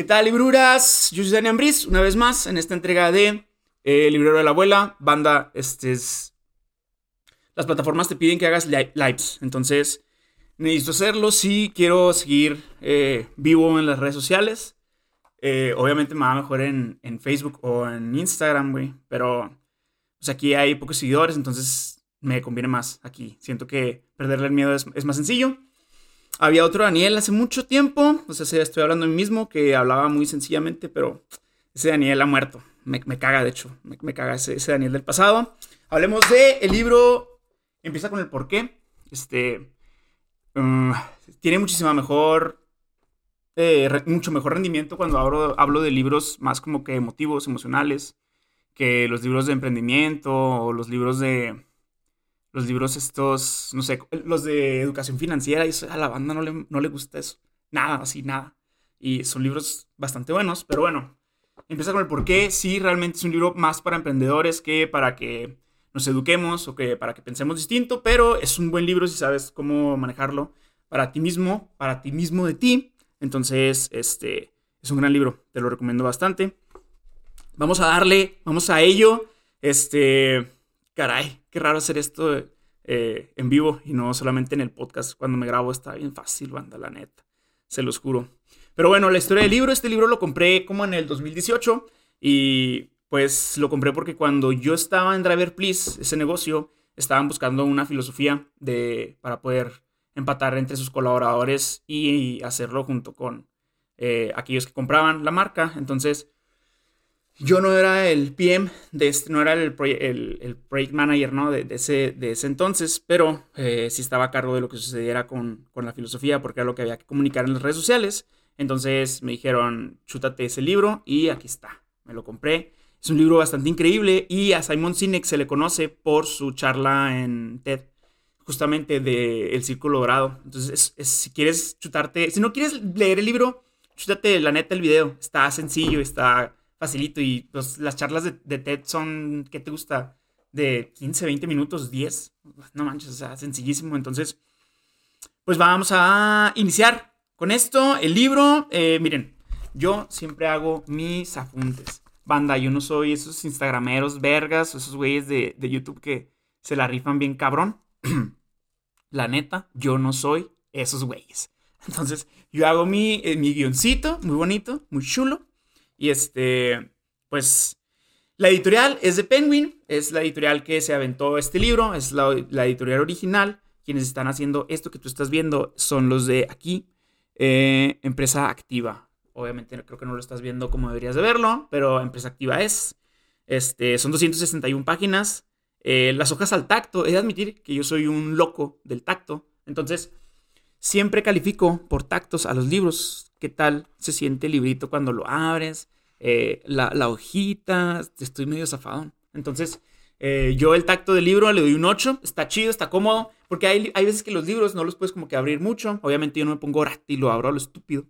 ¿Qué tal, libruras? Yo soy Dani Ambris, una vez más en esta entrega de eh, Librero de la Abuela. Banda, este es. Las plataformas te piden que hagas lives. Entonces, necesito hacerlo si quiero seguir eh, vivo en las redes sociales. Eh, obviamente me va mejor en, en Facebook o en Instagram, güey. Pero pues aquí hay pocos seguidores, entonces me conviene más aquí. Siento que perderle el miedo es más sencillo. Había otro Daniel hace mucho tiempo, o sea, estoy hablando de mí mismo, que hablaba muy sencillamente, pero ese Daniel ha muerto. Me, caga, de hecho, me, caga ese, Daniel del pasado. Hablemos de el libro, empieza con el por qué. Este, um, tiene muchísima mejor, eh, mucho mejor rendimiento cuando hablo, hablo de libros más como que emotivos, emocionales, que los libros de emprendimiento o los libros de los libros estos, no sé, los de educación financiera, y a la banda no le, no le gusta eso. Nada, así, nada. Y son libros bastante buenos, pero bueno, empieza con el por qué. Sí, realmente es un libro más para emprendedores que para que nos eduquemos o que para que pensemos distinto, pero es un buen libro si sabes cómo manejarlo para ti mismo, para ti mismo de ti. Entonces, este es un gran libro, te lo recomiendo bastante. Vamos a darle, vamos a ello. Este, caray, qué raro hacer esto eh, en vivo y no solamente en el podcast. Cuando me grabo está bien fácil, banda, la neta. Se los juro. Pero bueno, la historia del libro, este libro lo compré como en el 2018 y pues lo compré porque cuando yo estaba en Driver Please, ese negocio, estaban buscando una filosofía de, para poder empatar entre sus colaboradores y hacerlo junto con eh, aquellos que compraban la marca. Entonces, yo no era el PM, de este, no era el, project manager ¿no? de, ese, de ese entonces, pero eh, sí estaba a cargo de lo que sucediera con, con, la filosofía, porque era lo que había que comunicar en las redes sociales. Entonces me dijeron, chútate ese libro y aquí está. Me lo compré. Es un libro bastante increíble y a Simon Sinek se le conoce por su charla en TED, justamente de El Círculo Dorado. Entonces, si quieres chutarte, si no quieres leer el libro, chútate la neta el video. Está sencillo, está facilito. Y pues las charlas de, TED son, ¿qué te gusta? De 15, 20 minutos, 10. No manches, o sea, sencillísimo. Entonces, pues vamos a iniciar con esto. El libro, eh, miren, yo siempre hago mis apuntes. Banda, yo no soy esos instagrameros vergas, esos güeyes de, de YouTube que se la rifan bien cabrón. la neta, yo no soy esos güeyes. Entonces, yo hago mi, eh, mi guioncito, muy bonito, muy chulo. Y este, pues, la editorial es de Penguin, es la editorial que se aventó este libro, es la, editorial original. Quienes están haciendo esto que tú estás viendo son los de aquí, eh, Empresa Activa. Obviamente creo que no lo estás viendo como deberías de verlo, pero Empresa Activa es. Este, son 261 páginas. Eh, las hojas al tacto. He de admitir que yo soy un loco del tacto. Entonces, siempre califico por tactos a los libros qué tal se siente el librito cuando lo abres, eh, la, hojita, estoy medio zafado. Entonces, eh, yo el tacto del libro le doy un 8, está chido, está cómodo, porque hay, hay, veces que los libros no los puedes como que abrir mucho. Obviamente yo no me pongo y lo abro a lo estúpido,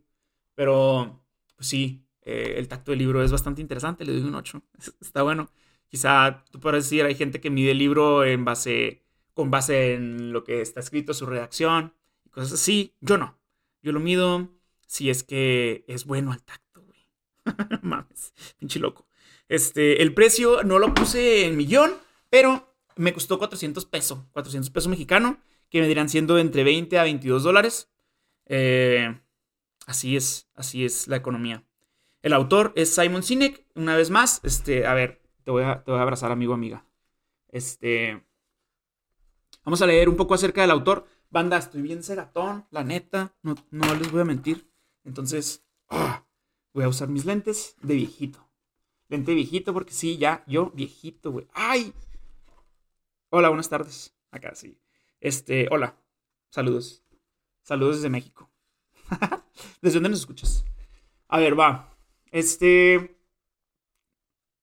pero pues sí, eh, el tacto del libro es bastante interesante, le doy un 8, está bueno. Quizá tú puedes decir, hay gente que mide el libro en base, con base en lo que está escrito, su redacción, cosas así. Yo no. Yo lo mido si es que es bueno al tacto, güey. Mames, pinche loco. Este, el precio no lo puse en millón, pero me costó 400 pesos, 400 pesos mexicano, que me dirán siendo entre 20 a 22 dólares. Eh, así es, así es la economía. El autor es Simon Sinek, una vez más. Este, a ver, te voy a, te voy a abrazar, amigo, amiga. Este, vamos a leer un poco acerca del autor. Banda, estoy bien ceratón, la neta, no, no les voy a mentir. Entonces, ah, voy a usar mis lentes de viejito. Lente viejito porque sí, ya, yo viejito, güey. ¡Ay! Hola, buenas tardes. Acá sí. Este, hola. Saludos. Saludos desde México. ¿Desde dónde nos escuchas? A ver, va. Este.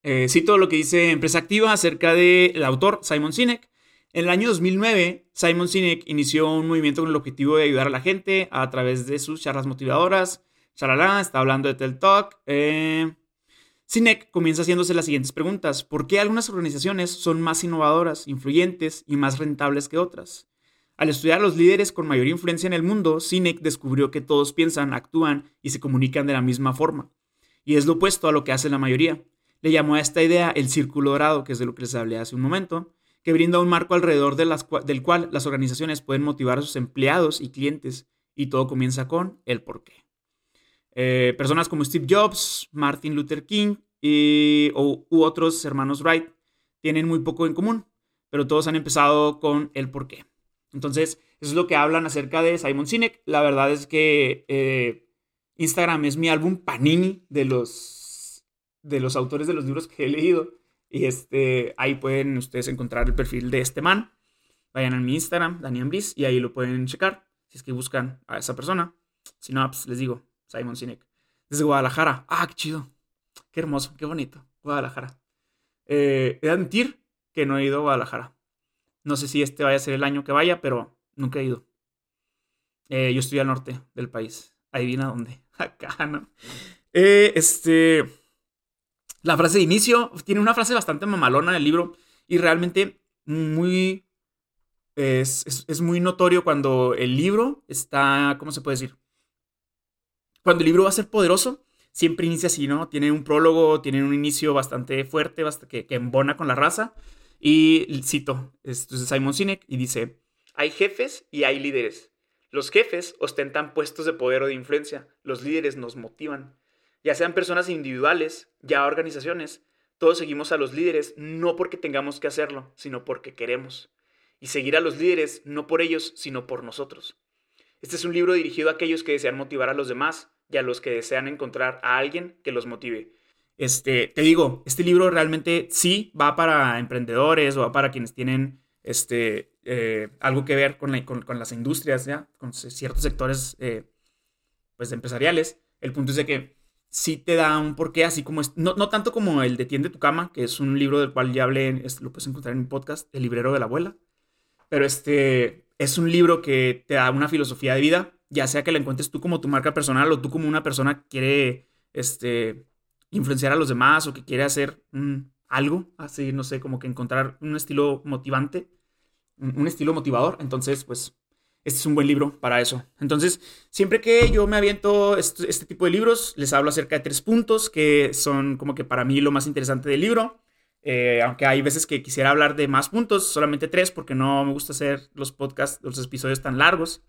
Eh, cito lo que dice Empresa Activa acerca del autor Simon Sinek. En el año 2009, Simon Sinek inició un movimiento con el objetivo de ayudar a la gente a través de sus charlas motivadoras. Charalá, está hablando de TED Talk. Eh, Sinek comienza haciéndose las siguientes preguntas. ¿Por qué algunas organizaciones son más innovadoras, influyentes y más rentables que otras? Al estudiar a los líderes con mayor influencia en el mundo, Sinek descubrió que todos piensan, actúan y se comunican de la misma forma. y es lo opuesto a lo que hace la mayoría. Le llamó a esta idea el círculo dorado, que es de lo que les hablé hace un momento, que brinda un marco alrededor del cual las organizaciones pueden motivar a sus empleados y clientes, y todo comienza con el porqué. Eh, personas como Steve Jobs, Martin Luther King y, u otros hermanos Wright tienen muy poco en común, pero todos han empezado con el porqué. Entonces, eso es lo que hablan acerca de Simon Sinek. La verdad es que eh, Instagram es mi álbum Panini de los, de los autores de los libros que he leído. Y este, ahí pueden ustedes encontrar el perfil de este man. Vayan a mi Instagram, Daniel Brice, y ahí lo pueden checar si es que buscan a esa persona. Si no, pues les digo, Simon Sinek. Desde Guadalajara. Ah, qué chido. Qué hermoso, qué bonito. Guadalajara. Eh, he de admitir que no he ido a Guadalajara. No sé si este vaya a ser el año que vaya, pero nunca he ido. Eh, yo estoy al norte del país. Adivina dónde. Acá, ¿no? Eh, este. La frase de inicio tiene una frase bastante mamalona del libro y realmente muy. Es, es, muy notorio cuando el libro está. ¿Cómo se puede decir? Cuando el libro va a ser poderoso, siempre inicia así, ¿no? Tiene un prólogo, tiene un inicio bastante fuerte, que, que embona con la raza. Y cito, es Simon Sinek, y dice, hay jefes y hay líderes. Los jefes ostentan puestos de poder o de influencia, los líderes nos motivan. Ya sean personas individuales, ya organizaciones, todos seguimos a los líderes no porque tengamos que hacerlo, sino porque queremos. Y seguir a los líderes no por ellos, sino por nosotros. Este es un libro dirigido a aquellos que desean motivar a los demás y a los que desean encontrar a alguien que los motive. Este, te digo, este libro realmente sí va para emprendedores o va para quienes tienen este, eh, algo que ver con, con, las industrias, ¿ya? con ciertos sectores eh, pues, empresariales. El punto es de que sí te da un porqué, así como, es, no, no, tanto como el de Tiende tu cama, que es un libro del cual ya hablé, lo puedes encontrar en mi podcast, El librero de la abuela, pero este es un libro que te da una filosofía de vida, ya sea que la encuentres tú como tu marca personal o tú como una persona que quiere este, influenciar a los demás o que quiere hacer algo, así, no sé, como que encontrar un estilo motivante, un, estilo motivador. Entonces, pues, este es un buen libro para eso. Entonces, siempre que yo me aviento este, tipo de libros, les hablo acerca de tres puntos que son como que para mí lo más interesante del libro. Eh, aunque hay veces que quisiera hablar de más puntos, solamente tres, porque no me gusta hacer los podcasts, los episodios tan largos.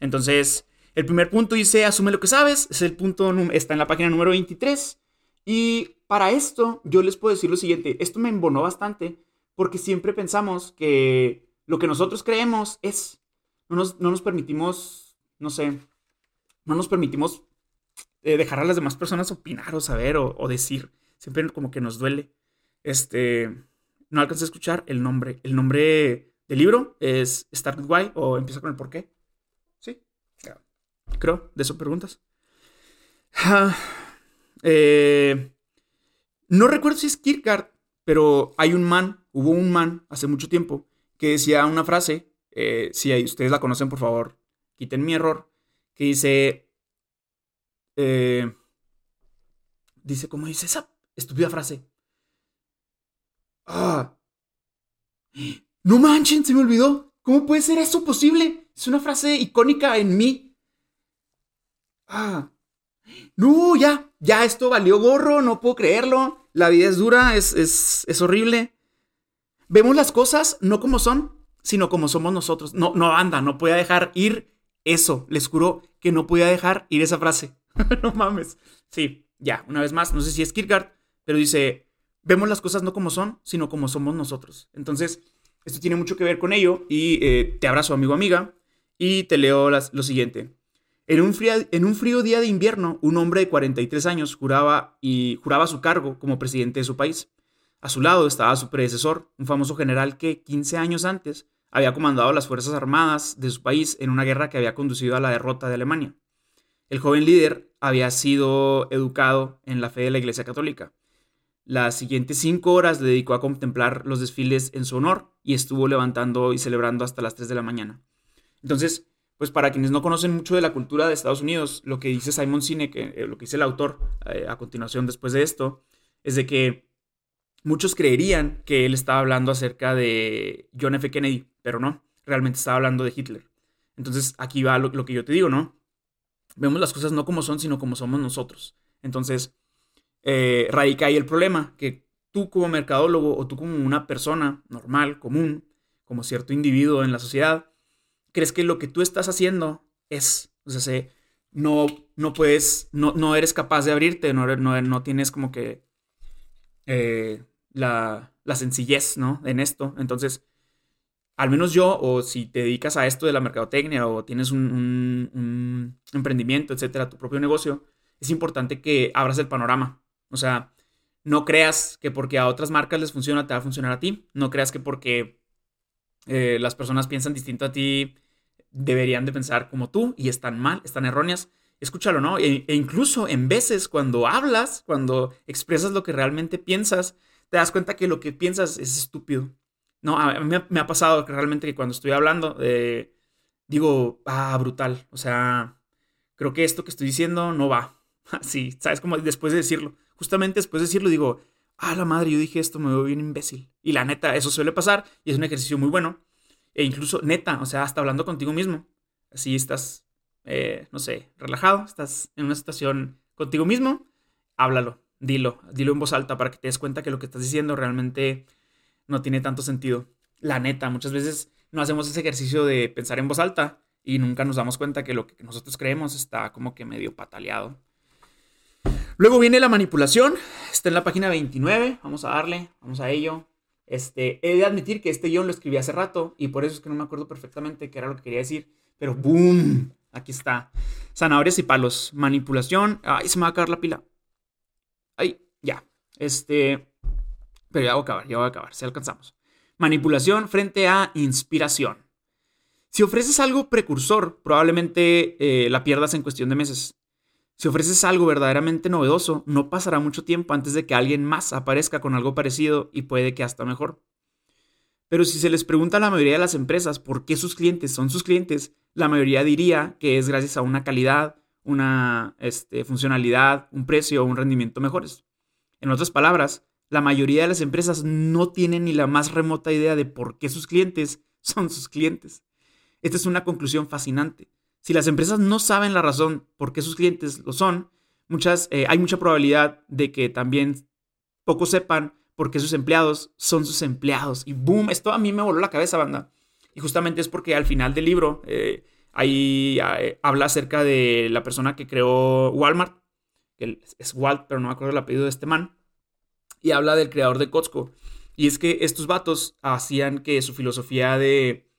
Entonces, el primer punto dice, asume lo que sabes, es el punto, está en la página número 23. Y para esto yo les puedo decir lo siguiente, esto me embonó bastante porque siempre pensamos que lo que nosotros creemos es, no nos, permitimos, no sé, no nos permitimos eh, dejar a las demás personas opinar o saber o, decir, siempre como que nos duele. Este, no alcancé a escuchar el nombre, el nombre del libro es Start with Why o empieza con el por qué. Sí, creo, de eso preguntas. Ah, eh, no recuerdo si es Kierkegaard, pero hay un man, hubo un man hace mucho tiempo que decía una frase, eh, si ustedes la conocen, por favor, quiten mi error, que dice, eh, dice, ¿cómo dice esa estúpida frase? Ah, no manchen, se me olvidó. ¿Cómo puede ser eso posible? Es una frase icónica en mí. Ah, no, ya, ya esto valió gorro, no puedo creerlo. La vida es dura, es, es, horrible. Vemos las cosas no como son, sino como somos nosotros. No, no, anda, no podía dejar ir eso. Les juro que no podía dejar ir esa frase. no mames. Sí, ya, una vez más, no sé si es Kierkegaard, pero dice, vemos las cosas no como son, sino como somos nosotros. Entonces, esto tiene mucho que ver con ello y eh, te abrazo, amigo, amiga, y te leo lo siguiente. En un, frío, día de invierno, un hombre de 43 años juraba, y juraba su cargo como presidente de su país. A su lado estaba su predecesor, un famoso general que 15 años antes había comandado las Fuerzas Armadas de su país en una guerra que había conducido a la derrota de Alemania. El joven líder había sido educado en la fe de la Iglesia Católica. Las siguientes cinco horas le dedicó a contemplar los desfiles en su honor y estuvo levantando y celebrando hasta las 3 de la mañana. Entonces, pues para quienes no conocen mucho de la cultura de Estados Unidos, lo que dice Simon Sinek, eh, lo que dice el autor eh, a continuación después de esto, es de que muchos creerían que él estaba hablando acerca de John F. Kennedy, pero no, realmente estaba hablando de Hitler. Entonces aquí va lo, que yo te digo, ¿no? Vemos las cosas no como son, sino como somos nosotros. Entonces, eh, radica ahí el problema, que tú como mercadólogo o tú como una persona normal, común, como cierto individuo en la sociedad, crees que lo que tú estás haciendo es, o sea, no, no puedes, no, no eres capaz de abrirte, no, no, no tienes como que eh, la, sencillez, ¿no? En esto. Entonces, al menos yo, o si te dedicas a esto de la mercadotecnia o tienes un, emprendimiento, etcétera, tu propio negocio, es importante que abras el panorama. O sea, no creas que porque a otras marcas les funciona, te va a funcionar a ti. No creas que porque eh, las personas piensan distinto a ti, deberían de pensar como tú y están mal, están erróneas. Escúchalo, ¿no? E, e incluso en veces cuando hablas, cuando expresas lo que realmente piensas, te das cuenta que lo que piensas es estúpido. No, a mí me ha pasado que realmente que cuando estoy hablando, eh, digo, ah, brutal. O sea, creo que esto que estoy diciendo no va. Así, ¿sabes? Como después de decirlo. Justamente después de decirlo digo, ah, la madre, yo dije esto, me veo bien imbécil. Y la neta, eso suele pasar y es un ejercicio muy bueno. E incluso, neta, o sea, hasta hablando contigo mismo. Así estás, eh, no sé, relajado, estás en una situación contigo mismo, háblalo, dilo, dilo en voz alta para que te des cuenta que lo que estás diciendo realmente no tiene tanto sentido. La neta, muchas veces no hacemos ese ejercicio de pensar en voz alta y nunca nos damos cuenta que lo que nosotros creemos está como que medio pataleado. Luego viene la manipulación, está en la página 29, vamos a darle, vamos a ello. Este, he de admitir que este guion lo escribí hace rato y por eso es que no me acuerdo perfectamente qué era lo que quería decir, pero ¡boom! Aquí está. Zanahorias y palos, manipulación. Ay, se me va a acabar la pila. Ay, ya. Este, pero ya voy a acabar, ya voy a acabar, si alcanzamos. Manipulación frente a inspiración. Si ofreces algo precursor, probablemente eh, la pierdas en cuestión de meses. Si ofreces algo verdaderamente novedoso, no pasará mucho tiempo antes de que alguien más aparezca con algo parecido y puede que hasta mejor. Pero si se les pregunta a la mayoría de las empresas por qué sus clientes son sus clientes, la mayoría diría que es gracias a una calidad, una este, funcionalidad, un precio o un rendimiento mejores. En otras palabras, la mayoría de las empresas no tienen ni la más remota idea de por qué sus clientes son sus clientes. Esta es una conclusión fascinante. Si las empresas no saben la razón por qué sus clientes lo son, muchas, eh, hay mucha probabilidad de que también pocos sepan por qué sus empleados son sus empleados. Y boom, esto a mí me voló la cabeza, banda. Y justamente es porque al final del libro eh, ahí eh, habla acerca de la persona que creó Walmart, que es Walt, pero no me acuerdo el apellido de este man y habla del creador de Costco. Y es que estos vatos hacían que su filosofía de.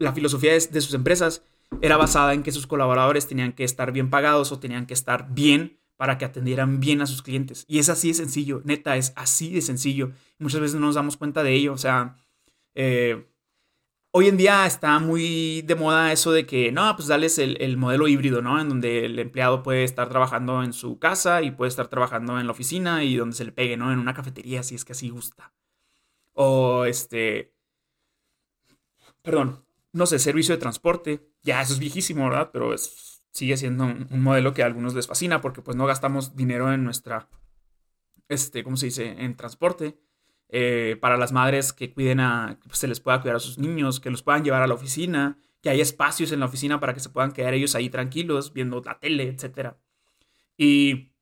la filosofía de, sus empresas era basada en que sus colaboradores tenían que estar bien pagados o tenían que estar bien para que atendieran bien a sus clientes. Y es así de sencillo, neta, es así de sencillo. Muchas veces no nos damos cuenta de ello. O sea, eh, Hoy en día está muy de moda eso de que, no, pues dales el, modelo híbrido, ¿no? En donde el empleado puede estar trabajando en su casa y puede estar trabajando en la oficina y donde se le pegue, ¿no? En una cafetería, si es que así gusta. O este... Perdón, no sé, servicio de transporte. Ya, eso es viejísimo, ¿verdad? Pero sigue siendo un, modelo que a algunos les fascina porque pues no gastamos dinero en nuestra, este, ¿cómo se dice? En transporte. Eh, para las madres que cuiden a, que se les pueda cuidar a sus niños, que los puedan llevar a la oficina, que haya espacios en la oficina para que se puedan quedar ellos ahí tranquilos viendo la tele, etc. Y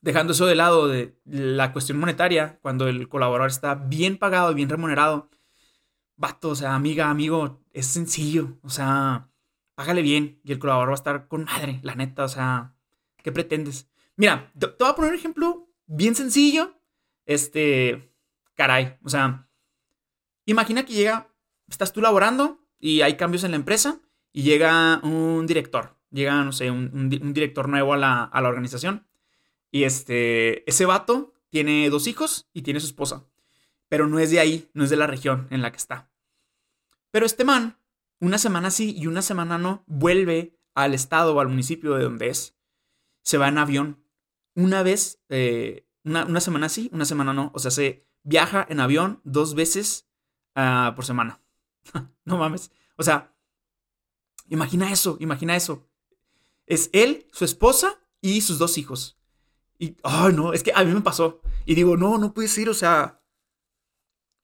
dejando eso de lado de la cuestión monetaria, cuando el colaborador está bien pagado bien remunerado, vato, o sea, amiga, amigo, es sencillo, o sea, págale bien y el colaborador va a estar con madre, la neta, o sea, ¿qué pretendes? Mira, te voy a poner un ejemplo bien sencillo, este, caray, o sea, imagina que llega, estás tú laborando y hay cambios en la empresa y llega un director, llega, no sé, un, director nuevo a la, a la, organización y este, ese vato tiene dos hijos y tiene su esposa, pero no es de ahí, no es de la región en la que está. Pero este man, una semana sí y una semana no, vuelve al estado o al municipio de donde es. Se va en avión. Una vez, eh, una, una, semana sí, una semana no. O sea, se viaja en avión dos veces uh, por semana. no mames. O sea, imagina eso, imagina eso. Es él, su esposa y sus dos hijos. Y, ay, no, es que a mí me pasó. Y digo, no, no puede ser, o sea,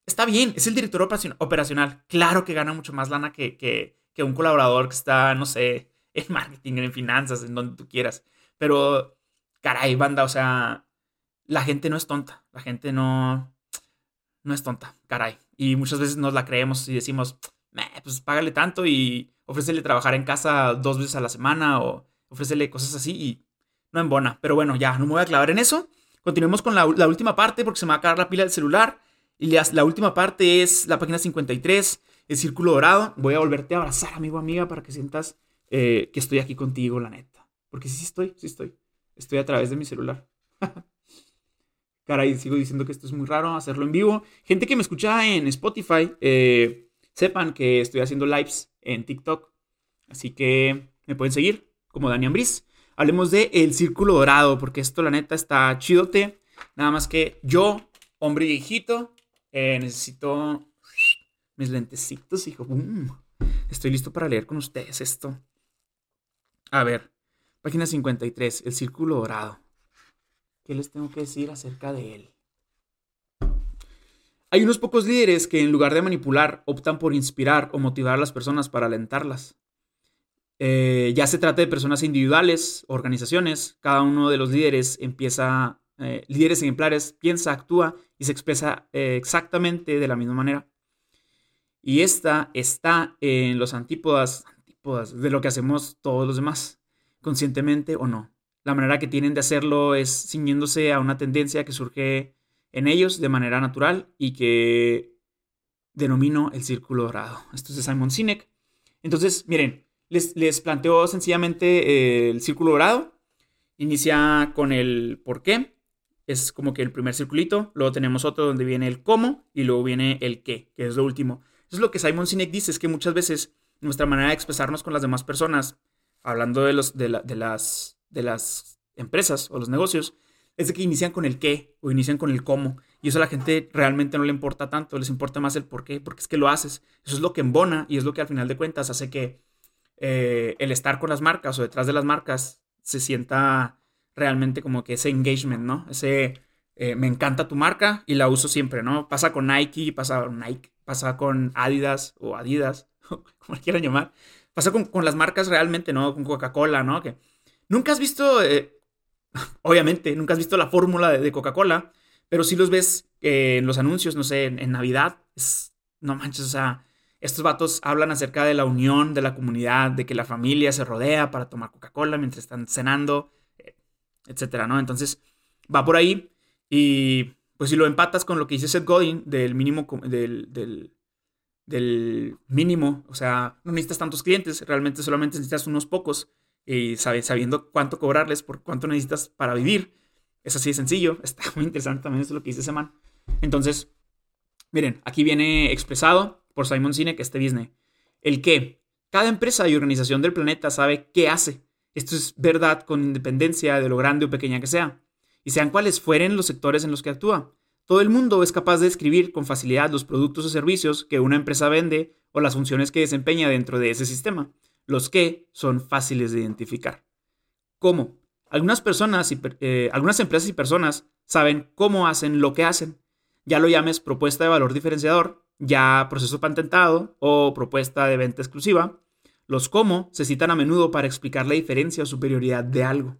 está bien, es el director operacional. Claro que gana mucho más lana que, que un colaborador que está, no sé, en marketing, en finanzas, en donde tú quieras. Pero, caray, banda, o sea, la gente no es tonta. La gente no, no es tonta, caray. Y muchas veces nos la creemos y decimos, pues págale tanto y ofrécele trabajar en casa dos veces a la semana o ofrécele cosas así y no embona. Pero bueno, ya, no me voy a clavar en eso. Continuemos con la, última parte porque se me va a acabar la pila del celular. Y la, última parte es la página 53, el círculo dorado. Voy a volverte a abrazar, amigo, amiga, para que sientas eh, que estoy aquí contigo, la neta. Porque sí, sí estoy, sí estoy. Estoy a través de mi celular. Caray, sigo diciendo que esto es muy raro hacerlo en vivo. Gente que me escucha en Spotify, eh, sepan que estoy haciendo lives en TikTok. Así que me pueden seguir como Dani Ambris. Hablemos de El Círculo Dorado, porque esto la neta está chidote. Nada más que yo, hombre viejito, eh, necesito mis lentecitos, hijo. Estoy listo para leer con ustedes esto. A ver, página 53, El Círculo Dorado. ¿Qué les tengo que decir acerca de él? Hay unos pocos líderes que en lugar de manipular optan por inspirar o motivar a las personas para alentarlas. Eh, ya se trata de personas individuales, organizaciones, cada uno de los líderes empieza, eh, líderes ejemplares, piensa, actúa y se expresa eh, exactamente de la misma manera. Y esta está en los antípodas, antípodas de lo que hacemos todos los demás, conscientemente o no. La manera que tienen de hacerlo es ciñéndose a una tendencia que surge en ellos de manera natural y que denomino el círculo dorado. Esto es de Simon Sinek. Entonces, miren, les, les planteo sencillamente eh, el círculo dorado. Inicia con el por qué. Es como que el primer circulito. Luego tenemos otro donde viene el cómo y luego viene el qué, que es lo último. Eso es lo que Simon Sinek dice, es que muchas veces nuestra manera de expresarnos con las demás personas, hablando de, los, de, de las, de las empresas o los negocios, es de que inician con el qué o inician con el cómo. Y eso a la gente realmente no le importa tanto, les importa más el por qué, porque es que lo haces. Eso es lo que embona y es lo que al final de cuentas hace que eh, el estar con las marcas o detrás de las marcas se sienta realmente como que ese engagement, ¿no? Ese eh, me encanta tu marca y la uso siempre, ¿no? Pasa con Nike, pasa con Nike, pasa con Adidas o Adidas, como quieran llamar. Pasa con, las marcas realmente, ¿no? Con Coca-Cola, ¿no? Que nunca has visto, eh, obviamente, nunca has visto la fórmula de, Coca-Cola, pero sí los ves en los anuncios, no sé, en, Navidad. Es, no manches, o sea, estos vatos hablan acerca de la unión de la comunidad, de que la familia se rodea para tomar Coca-Cola mientras están cenando, eh, etcétera, ¿no? Entonces, va por ahí y pues si lo empatas con lo que dice Seth Godin del mínimo, del, del, del mínimo, o sea, no necesitas tantos clientes, realmente solamente necesitas unos pocos y sabiendo cuánto cobrarles por cuánto necesitas para vivir. Es así de sencillo, está muy interesante también eso es lo que dice ese man. Entonces, miren, aquí viene expresado por Simon Sinek este business. El qué. Cada empresa y organización del planeta sabe qué hace. Esto es verdad con independencia de lo grande o pequeña que sea. Y sean cuales fueren los sectores en los que actúa. Todo el mundo es capaz de describir con facilidad los productos o servicios que una empresa vende o las funciones que desempeña dentro de ese sistema. Los que son fáciles de identificar. ¿Cómo? Algunas personas y eh, algunas empresas y personas saben cómo hacen lo que hacen. Ya lo llames propuesta de valor diferenciador ya proceso patentado o propuesta de venta exclusiva. Los cómo se citan a menudo para explicar la diferencia o superioridad de algo.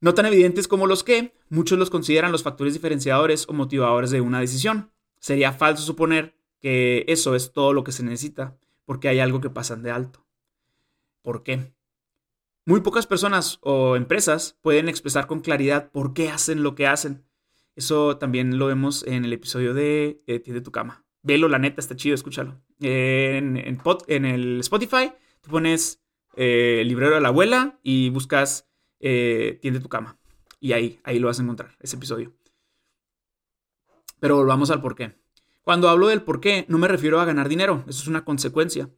No tan evidentes como los qué, muchos los consideran los factores diferenciadores o motivadores de una decisión. Sería falso suponer que eso es todo lo que se necesita, porque hay algo que pasan de alto. ¿Por qué? Muy pocas personas o empresas pueden expresar con claridad por qué hacen lo que hacen, eso también lo vemos en el episodio de eh, tu cama. Velo, la neta, está chido, escúchalo. en, en, el Spotify, tú pones eh, Librero de la Abuela y buscas eh, Tiende tu cama. Y ahí, ahí lo vas a encontrar, ese episodio. Pero volvamos al porqué. Cuando hablo del porqué, no me refiero a ganar dinero, eso es una consecuencia.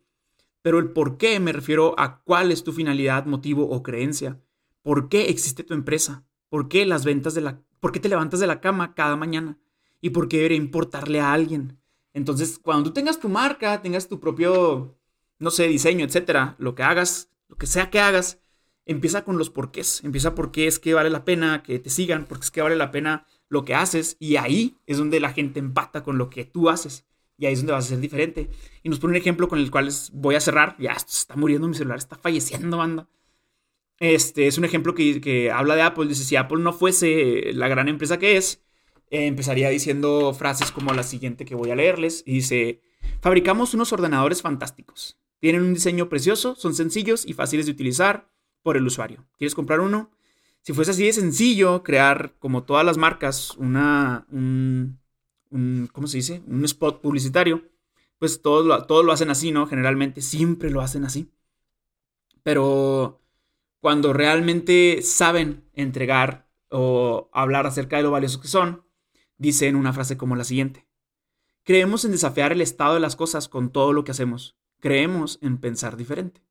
Pero el por qué me refiero a cuál es tu finalidad, motivo o creencia. ¿Por qué existe tu empresa? ¿Por qué las ventas de la ¿Por qué te levantas de la cama cada mañana? ¿Y por qué debería importarle a alguien? Entonces, cuando tú tengas tu marca, tengas tu propio, no sé, diseño, etcétera, lo que hagas, lo que sea que hagas, empieza con los porqués. Empieza por qué es que vale la pena que te sigan, porque es que vale la pena lo que haces. Y ahí es donde la gente empata con lo que tú haces. Y ahí es donde vas a ser diferente. Y nos pone un ejemplo con el cual voy a cerrar. Ya, está muriendo mi celular, está falleciendo, banda. Este es un ejemplo que, habla de Apple. Dice, si Apple no fuese la gran empresa que es, empezaría diciendo frases como la siguiente que voy a leerles. Y dice, fabricamos unos ordenadores fantásticos. Tienen un diseño precioso, son sencillos y fáciles de utilizar por el usuario. ¿Quieres comprar uno? Si fuese así de sencillo crear, como todas las marcas, una, un, ¿cómo se dice? Un spot publicitario, pues todos lo, todos lo hacen así, ¿no? Generalmente siempre lo hacen así. Pero cuando realmente saben entregar o hablar acerca de lo valiosos que son, dicen una frase como la siguiente. Creemos en desafiar el estado de las cosas con todo lo que hacemos. Creemos en pensar diferente.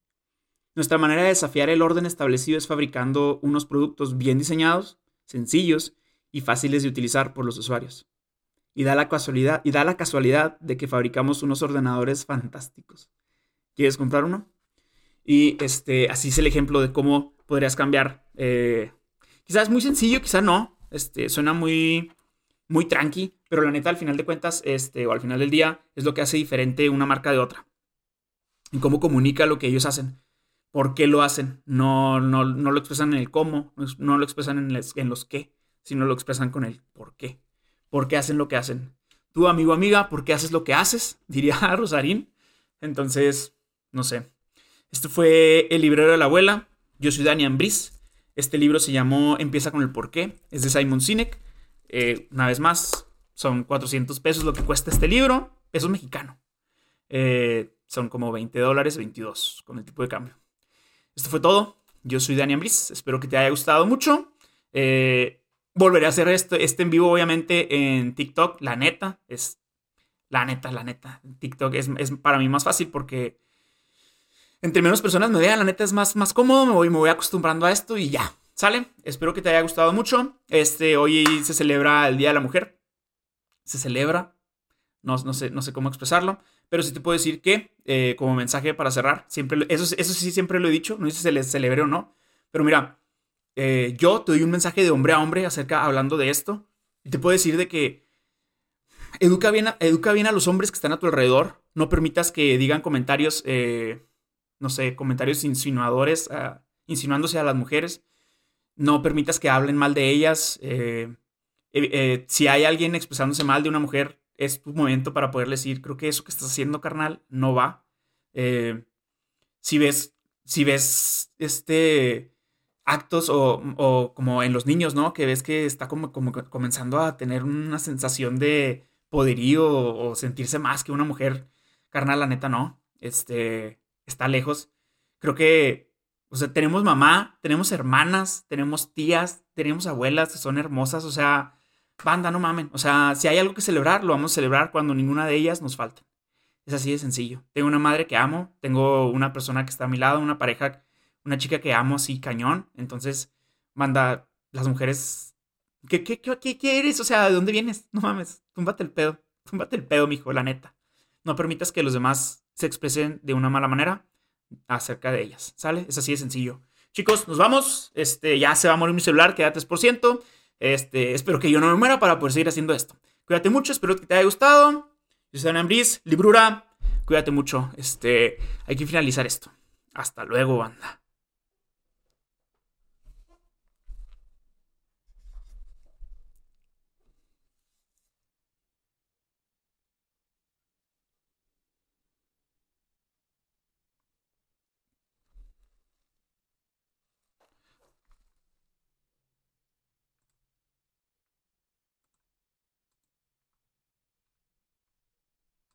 Nuestra manera de desafiar el orden establecido es fabricando unos productos bien diseñados, sencillos y fáciles de utilizar por los usuarios. Y da la casualidad, y da la casualidad de que fabricamos unos ordenadores fantásticos. ¿Quieres comprar uno? Y este, así es el ejemplo de cómo podrías cambiar. Eh, quizás muy sencillo, quizás no. Este, suena muy, muy tranqui, pero la neta, al final de cuentas, este, o al final del día, es lo que hace diferente una marca de otra. Y cómo comunica lo que ellos hacen por qué lo hacen. No, no, no lo expresan en el cómo, no lo expresan en, los qué, sino lo expresan con el por qué. ¿Por qué hacen lo que hacen? Tú, amigo, amiga, ¿por qué haces lo que haces? Diría Rosarín. Entonces, no sé. Este fue El librero de la abuela. Yo soy Dani Ambris. Este libro se llamó Empieza con el por qué. Es de Simon Sinek. Eh, una vez más, son 400 pesos lo que cuesta este libro. Pesos mexicano. Eh, son como 20 dólares, 22 con el tipo de cambio. Esto fue todo. Yo soy Dani Ambris. Espero que te haya gustado mucho. Eh, volveré a hacer esto, este en vivo, obviamente, en TikTok. La neta, es. La neta, la neta. TikTok es, para mí más fácil porque. Entre menos personas me vean, la neta es más, más cómodo. Me voy, me voy acostumbrando a esto y ya. ¿Sale? Espero que te haya gustado mucho. Este, hoy se celebra el Día de la Mujer. Se celebra. No, no, sé, no sé cómo expresarlo. Pero sí te puedo decir que, eh, como mensaje para cerrar, siempre, eso, eso sí siempre lo he dicho, no sé si se les celebre o no, pero mira, eh, yo te doy un mensaje de hombre a hombre acerca, hablando de esto, y te puedo decir de que educa bien, a, educa bien a los hombres que están a tu alrededor, no permitas que digan comentarios, eh, no sé, comentarios insinuadores, ah, insinuándose a las mujeres, no permitas que hablen mal de ellas, si hay alguien expresándose mal de una mujer, es tu momento para poderle decir, creo que eso que estás haciendo, carnal, no va. Eh, si ves, si ves este actos o, como en los niños, ¿no? Que ves que está como, como comenzando a tener una sensación de poderío o, sentirse más que una mujer, carnal, la neta, no. Este, está lejos. Creo que, o sea, tenemos mamá, tenemos hermanas, tenemos tías, tenemos abuelas que son hermosas, o sea, banda, no mamen. O sea, si hay algo que celebrar, lo vamos a celebrar cuando ninguna de ellas nos falte. Es así de sencillo. Tengo una madre que amo, tengo una persona que está a mi lado, una pareja, una chica que amo así cañón. Entonces, banda, las mujeres... ¿Qué, qué, qué, qué eres? O sea, ¿de dónde vienes? No mames, túmbate el pedo. Túmbate el pedo, mijo, la neta. No permitas que los demás se expresen de una mala manera acerca de ellas. ¿Sale? Es así de sencillo. Chicos, nos vamos. Este, ya se va a morir mi celular, queda 3%. Este, espero que yo no me muera para poder seguir haciendo esto. Cuídate mucho, espero que te haya gustado. Yo soy Ambris, Librura. Cuídate mucho. Este, hay que finalizar esto. Hasta luego, banda.